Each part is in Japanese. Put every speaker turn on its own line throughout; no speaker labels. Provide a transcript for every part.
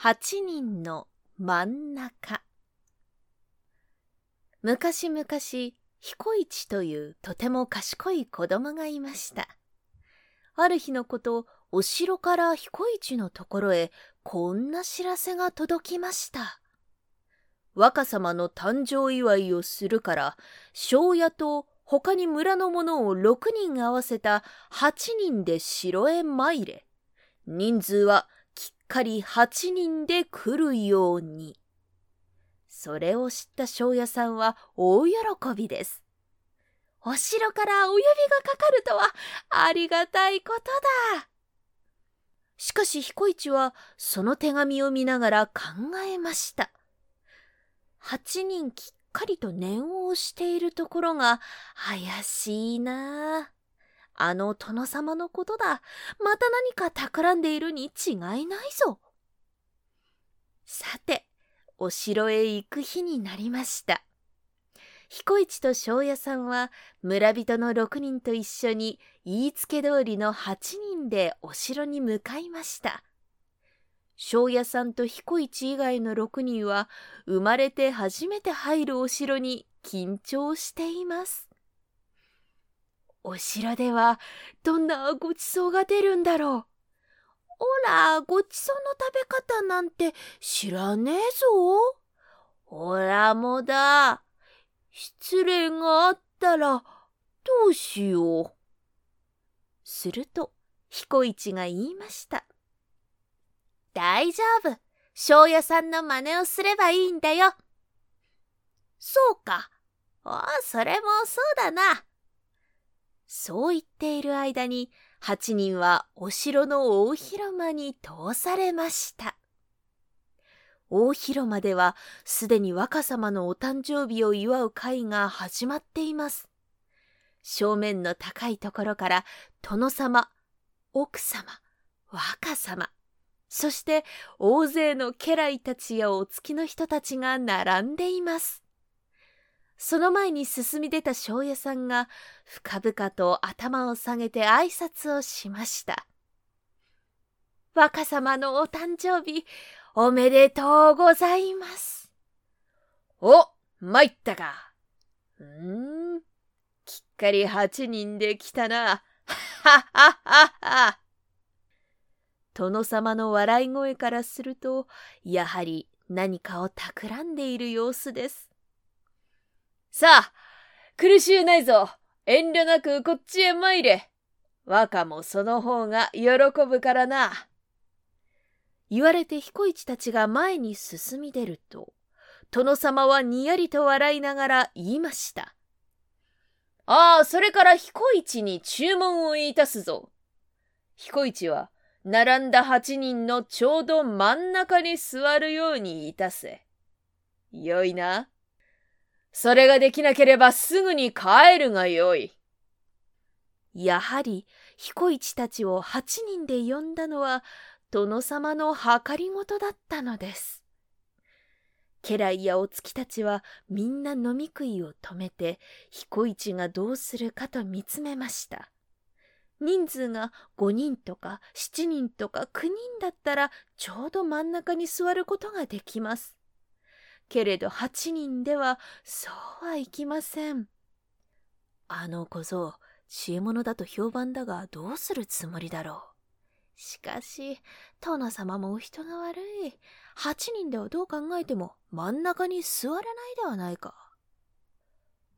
八人の真ん中。昔々彦一というとても賢い子供がいました。ある日のことお城から彦一のところへこんな知らせが届きました。若様の誕生祝いをするから庄屋と他に村の者を6人合わせた8人で城へ参れ。人数はかり8人で来るように。それを知った庄屋さんは大喜びです。お城からお呼びがかかるとはありがたいことだ。しかし彦一はその手紙を見ながら考えました。8人きっかりと念を押しているところが怪しいなあ。あの殿様のことだ。また何か企んでいるに違いないぞ。さて、お城へ行く日になりました。彦一と庄屋さんは村人の6人と一緒に言いつけ通りの8人でお城に向かいました。庄屋さんと彦一以外の6人は生まれて初めて入るお城に緊張しています。お城ではどんなごちそうが出るんだろう。おら、ごちそうの食べ方なんて知らねえぞ。おらもだ。失礼があったらどうしよう。すると、彦一が言いました。大丈夫。庄屋さんの真似をすればいいんだよ。そうか。ああ、それもそうだな。そう言っている間に八人はお城の大広間に通されました。大広間ではすでに若様のお誕生日を祝う会が始まっています。正面の高いところから殿様、奥様、若様、そして大勢の家来たちやお付きの人たちが並んでいます。その前に進み出た庄屋さんが深々と頭を下げて挨拶をしました。若様のお誕生日、おめでとうございます。
お、参ったか。うーん、きっかり八人で来たな。はっはっはっは。
殿様の笑い声からすると、やはり何かを企んでいる様子です。
さあ、苦しゅうないぞ。遠慮なくこっちへ参れ。若もその方が喜ぶからな。
言われて彦一たちが前に進み出ると、殿様はにやりと笑いながら言いました。
ああ、それから彦一に注文をいたすぞ。彦一は、並んだ八人のちょうど真ん中に座るようにいたせ。よいな。それができなければすぐに帰るがよい。
やはり彦一たちを八人で呼んだのは殿様の計りごとだったのです。家来やお月たちはみんな飲み食いを止めて彦一がどうするかと見つめました。人数が5人とか7人とか9人だったらちょうど真ん中に座ることができます。けれど八人ではそうはいきません。あの小僧、知恵者だと評判だがどうするつもりだろう。しかし、殿様もお人が悪い。八人ではどう考えても真ん中に座らないではないか。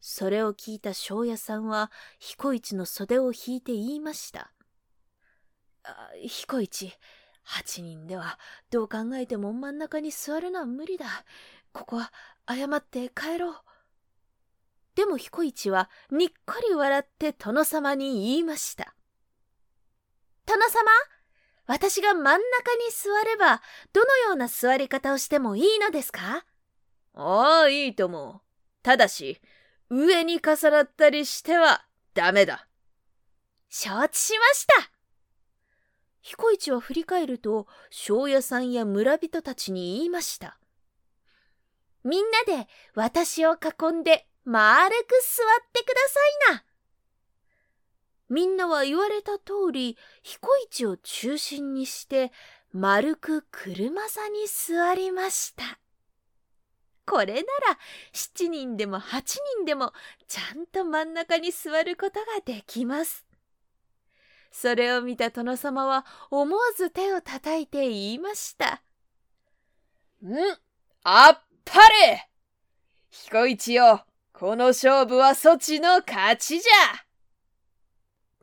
それを聞いた庄屋さんは彦一の袖を引いて言いました。彦一、八人ではどう考えても真ん中に座るのは無理だ。ここは謝って帰ろう。でも彦一はにっこり笑って殿様に言いました。殿様、私が真ん中に座れば、どのような座り方をしてもいいのですか？
ああ、いいとも。ただし、上に重なったりしてはダメだ。
承知しました。彦一は振り返ると、庄屋さんや村人たちに言いました。みんなで私を囲んで丸く座ってくださいな。みんなは言われた通り、彦市を中心にして丸く車座に座りました。これなら7人でも8人でもちゃんと真ん中に座ることができます。それを見た殿様は思わず手を叩いて言いました。
んあっぱれ彦一よ、この勝負はそちの勝ちじゃ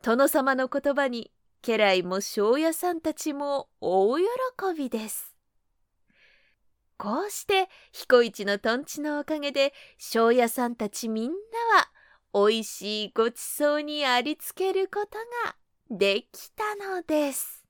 殿様の言葉に家来も庄屋さんたちも大喜びです。こうして彦一のとんちのおかげで庄屋さんたちみんなはおいしいごちそうにありつけることができたのです。